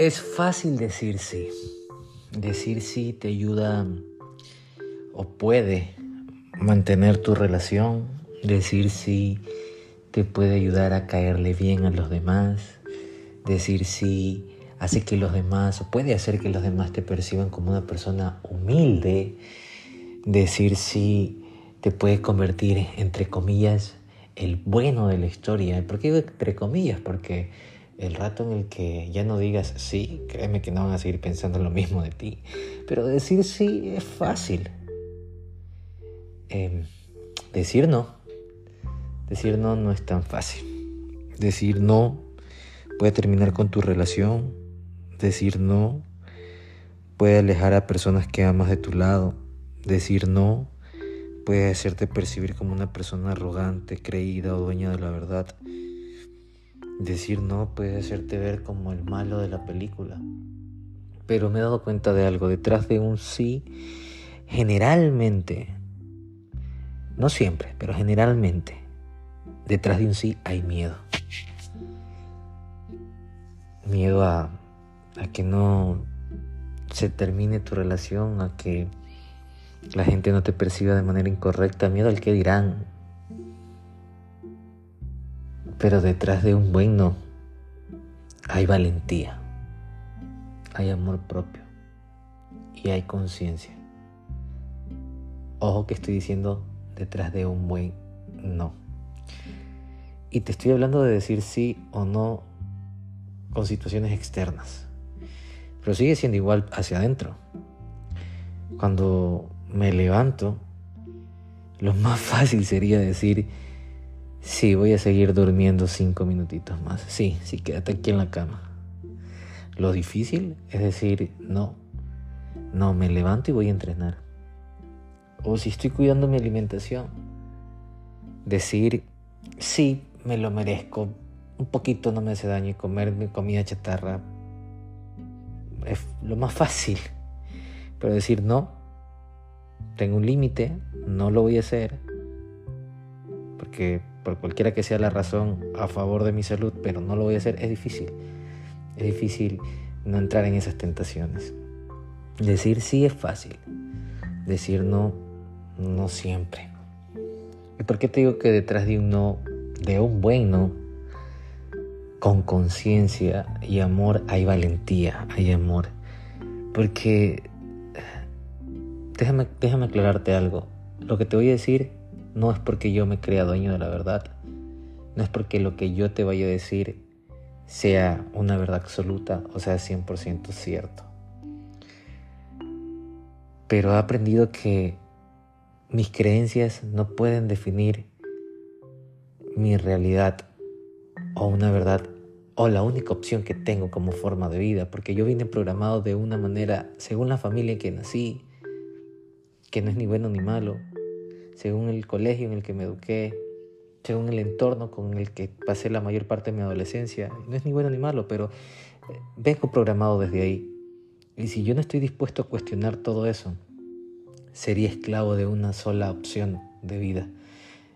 Es fácil decir sí. Decir sí te ayuda o puede mantener tu relación. Decir sí te puede ayudar a caerle bien a los demás. Decir sí hace que los demás, o puede hacer que los demás te perciban como una persona humilde. Decir sí te puede convertir, entre comillas, el bueno de la historia. ¿Por qué digo entre comillas? Porque el rato en el que ya no digas sí, créeme que no van a seguir pensando lo mismo de ti. Pero decir sí es fácil. Em, decir no. Decir no no es tan fácil. Decir no puede terminar con tu relación, Decir no puede alejar a personas que amas de tu lado. Decir no puede hacerte percibir como una persona arrogante, creída o dueña de la verdad. Decir no puede hacerte ver como el malo de la película. Pero me he dado cuenta de algo. Detrás de un sí, generalmente, no siempre, pero generalmente, detrás de un sí hay miedo. Miedo a que no se termine tu relación, a que la gente no te perciba de manera incorrecta, miedo al que dirán. Pero detrás de un buen no hay valentía, hay amor propio y hay conciencia. Ojo que estoy diciendo detrás de un buen no. Y te estoy hablando de decir sí o no con situaciones externas pero sigue siendo igual hacia adentro. Cuando me levanto, lo más fácil sería decir, sí, voy a seguir durmiendo cinco minutitos más. Sí, sí, quédate aquí en la cama. Lo difícil es decir, no, no, me levanto y voy a entrenar. O si estoy cuidando mi alimentación, decir, sí, me lo merezco, un poquito no me hace daño comer mi comida chatarra, es lo más fácil. Pero decir no, tengo un límite, no lo voy a hacer, porque por cualquiera que sea la razón a favor de mi salud, pero no lo voy a hacer, es difícil. Es difícil no entrar en esas tentaciones. Decir sí es fácil, decir no, no siempre. ¿Y por qué te digo que detrás de un no, de un buen no, con conciencia y amor hay valentía, hay amor. Porque déjame, déjame aclararte algo. Lo que te voy a decir no es porque yo me crea dueño de la verdad. No es porque lo que yo te vaya a decir sea una verdad absoluta o sea 100% cierto. Pero he aprendido que mis creencias no pueden definir mi realidad o una verdad o la única opción que tengo como forma de vida, porque yo vine programado de una manera, según la familia en que nací, que no es ni bueno ni malo, según el colegio en el que me eduqué, según el entorno con el que pasé la mayor parte de mi adolescencia, no es ni bueno ni malo, pero eh, vengo programado desde ahí. Y si yo no estoy dispuesto a cuestionar todo eso, sería esclavo de una sola opción de vida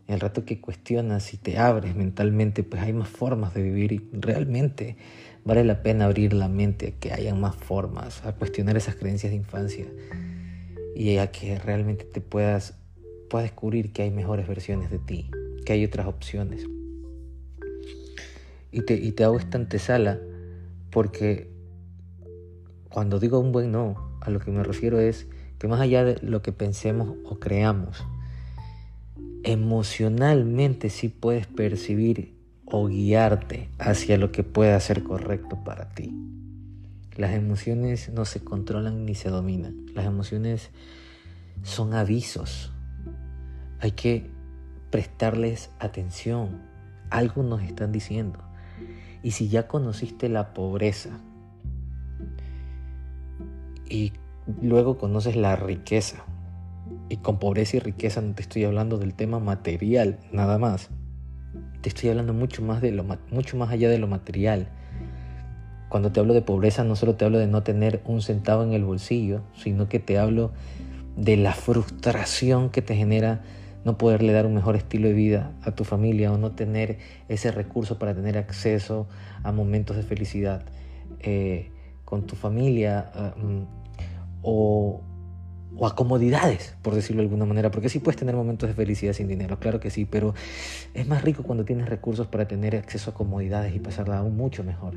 el rato que cuestionas y te abres mentalmente, pues hay más formas de vivir y realmente vale la pena abrir la mente que hayan más formas, a cuestionar esas creencias de infancia y a que realmente te puedas, puedas descubrir que hay mejores versiones de ti, que hay otras opciones. Y te, y te hago esta antesala porque cuando digo un buen no, a lo que me refiero es que más allá de lo que pensemos o creamos, emocionalmente sí puedes percibir o guiarte hacia lo que pueda ser correcto para ti. Las emociones no se controlan ni se dominan. Las emociones son avisos. Hay que prestarles atención. Algo nos están diciendo. Y si ya conociste la pobreza y luego conoces la riqueza, y con pobreza y riqueza no te estoy hablando del tema material, nada más. Te estoy hablando mucho más, de lo, mucho más allá de lo material. Cuando te hablo de pobreza no solo te hablo de no tener un centavo en el bolsillo, sino que te hablo de la frustración que te genera no poderle dar un mejor estilo de vida a tu familia o no tener ese recurso para tener acceso a momentos de felicidad. Eh, con tu familia ah, mm, o, o a comodidades, por decirlo de alguna manera, porque sí puedes tener momentos de felicidad sin dinero, claro que sí, pero es más rico cuando tienes recursos para tener acceso a comodidades y pasarla aún mucho mejor.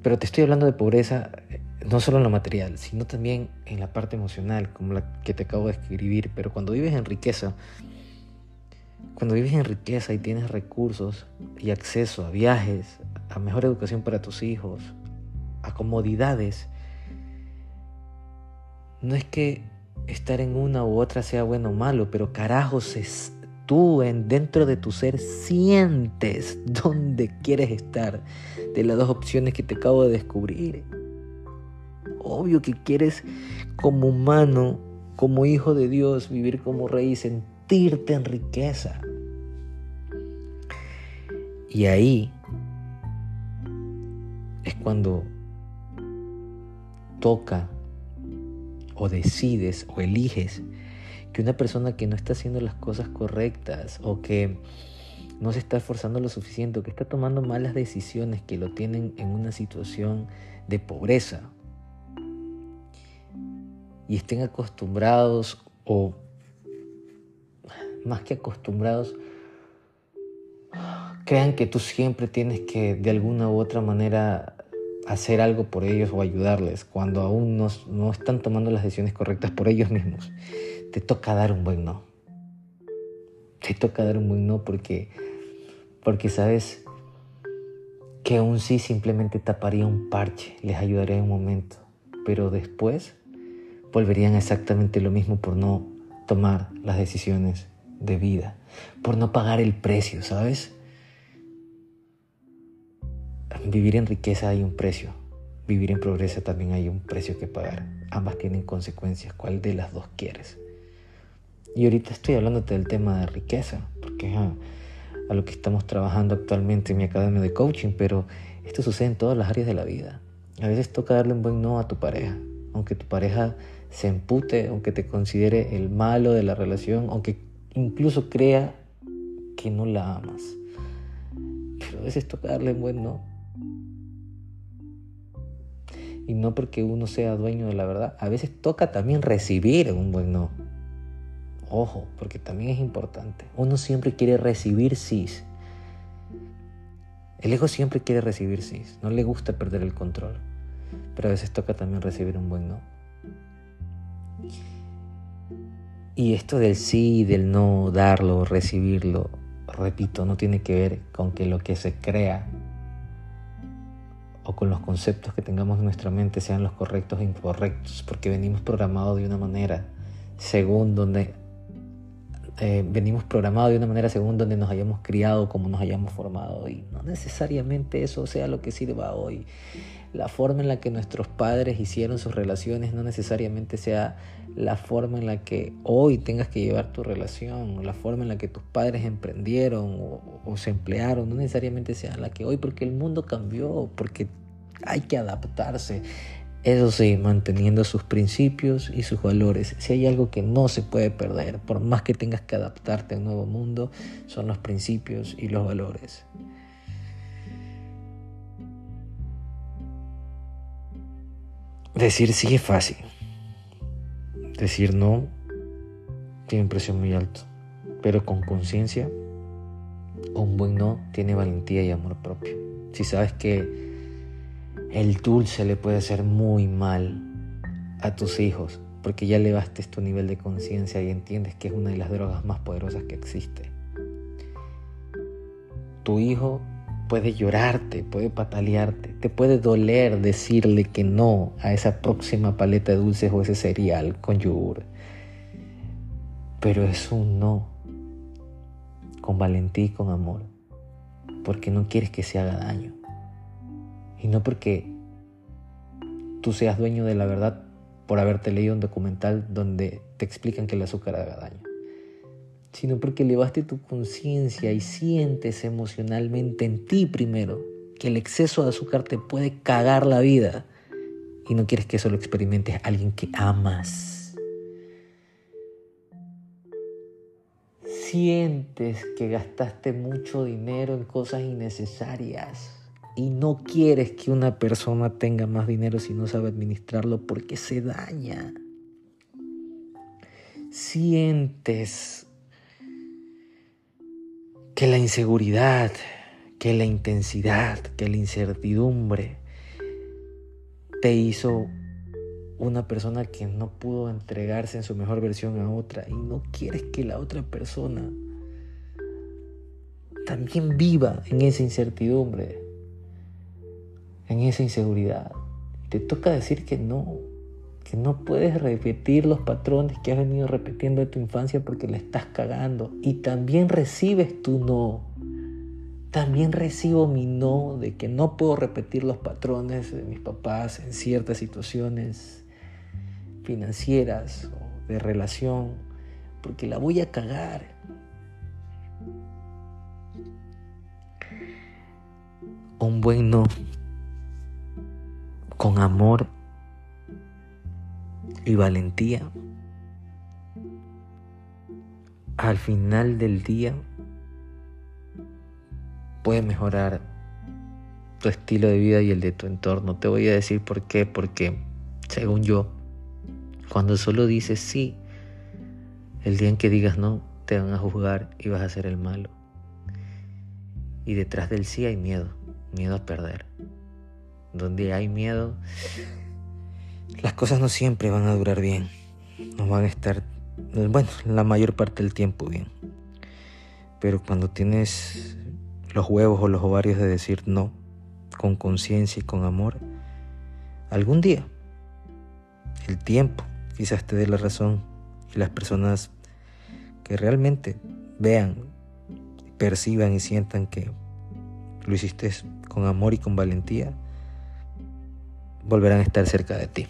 Pero te estoy hablando de pobreza eh, no solo en lo material, sino también en la parte emocional, como la que te acabo de escribir, pero cuando vives en riqueza, cuando vives en riqueza y tienes recursos y acceso a viajes, a mejor educación para tus hijos, a comodidades, no es que estar en una u otra sea bueno o malo, pero carajos, es, tú en, dentro de tu ser sientes dónde quieres estar de las dos opciones que te acabo de descubrir. Obvio que quieres como humano, como hijo de Dios, vivir como rey y sentirte en riqueza. Y ahí es cuando toca o decides o eliges que una persona que no está haciendo las cosas correctas o que no se está esforzando lo suficiente o que está tomando malas decisiones que lo tienen en una situación de pobreza y estén acostumbrados o más que acostumbrados crean que tú siempre tienes que de alguna u otra manera hacer algo por ellos o ayudarles cuando aún no, no están tomando las decisiones correctas por ellos mismos. Te toca dar un buen no. Te toca dar un buen no porque, porque sabes que un sí simplemente taparía un parche, les ayudaría en un momento, pero después volverían exactamente lo mismo por no tomar las decisiones de vida, por no pagar el precio, ¿sabes? Vivir en riqueza hay un precio, vivir en pobreza también hay un precio que pagar. Ambas tienen consecuencias, ¿cuál de las dos quieres? Y ahorita estoy hablándote del tema de riqueza, porque es a, lo que estamos trabajando actualmente en mi academia de coaching, pero esto sucede en todas las áreas de la vida. A veces toca darle un buen no a tu pareja, aunque tu pareja se empute, aunque te considere el malo de la relación, aunque incluso crea que no la amas. Pero a veces toca darle un buen no. Y no porque uno sea dueño de la verdad, a veces toca también recibir un buen no. Ojo, porque también es importante. Uno siempre quiere recibir sí. El ego siempre quiere recibir sí. No le gusta perder el control. Pero a veces toca también recibir un buen no. Y esto del sí, del no, darlo, recibirlo, repito, no tiene que ver con que lo que se crea o con los conceptos que tengamos en nuestra mente sean los correctos o incorrectos, porque venimos programados de una manera según donde eh, venimos programados de una manera según donde nos hayamos criado, como nos hayamos formado, y no necesariamente eso sea lo que sirva hoy la forma en la que nuestros padres hicieron sus relaciones no necesariamente sea la forma en la que hoy tengas que llevar tu relación, la forma en la que tus padres emprendieron o, se emplearon, no necesariamente sea la que hoy, porque el mundo cambió, porque hay que adaptarse. Eso sí, manteniendo sus principios y sus valores. Si hay algo que no se puede perder, por más que tengas que adaptarte a un nuevo mundo, son los principios y los valores. Decir sí es fácil. Decir no tiene un precio muy alto. Pero con conciencia, un buen no tiene valentía y amor propio. Si sabes que el dulce le puede hacer muy mal a tus hijos, porque ya elevaste tu nivel de conciencia y entiendes que es una de las drogas más poderosas que existe. Tu hijo puede llorarte, puede patalearte, te puede doler decirle que no a esa próxima paleta de dulces o ese cereal con yogur. Pero es un no, con valentía y con amor, porque no quieres que se haga daño. Y no porque tú seas dueño de la verdad por haberte leído un documental donde te explican que el azúcar haga daño sino porque elevaste tu conciencia y sientes emocionalmente en ti primero que el exceso de azúcar te puede cagar la vida y no quieres que eso lo experimentes alguien que amas. Sientes que gastaste mucho dinero en cosas innecesarias, y no quieres que una persona tenga más dinero si no sabe administrarlo porque se daña. Sientes que la inseguridad, que la intensidad, que la incertidumbre te hizo una persona que no pudo entregarse en su mejor versión a otra y no quieres que la otra persona también viva en esa incertidumbre, en esa inseguridad. Te toca decir que no, que no puedes repetir los patrones que has venido repitiendo de tu infancia porque le estás cagando. Y también recibes tu no. También recibo mi no de que no puedo repetir los patrones de mis papás en ciertas situaciones financieras o de relación porque la voy a cagar. Un buen no con amor y valentía, al final del día puede mejorar tu estilo de vida y el de tu entorno. Te voy a decir por qué, porque según yo, cuando solo dices sí, el día en que digas no, te van a juzgar y vas a ser el malo. Y detrás del sí hay miedo, miedo a perder donde hay miedo, las cosas no siempre van a durar bien. No van a estar, bueno, la mayor parte del tiempo bien. Pero cuando tienes los huevos o los ovarios de decir no, con conciencia y con amor, algún día el tiempo quizás te dé la razón y las personas que realmente vean, perciban y sientan que lo hiciste con amor y con valentía, volverán a estar cerca de ti.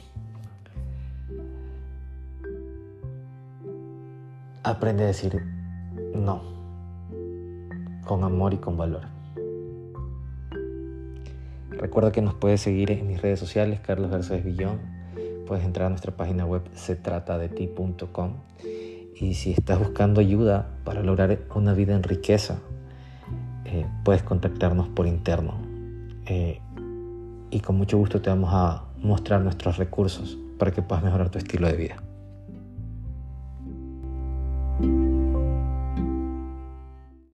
Aprende a decir no, con amor y con valor. Recuerda que nos puedes seguir en mis redes sociales, Carlos Garcés Villón. Puedes entrar a nuestra página web se trata de ti.com. Y si estás buscando ayuda para lograr una vida en riqueza, eh, puedes contactarnos por interno. Eh, y con mucho gusto te vamos a mostrar nuestros recursos para que puedas mejorar tu estilo de vida.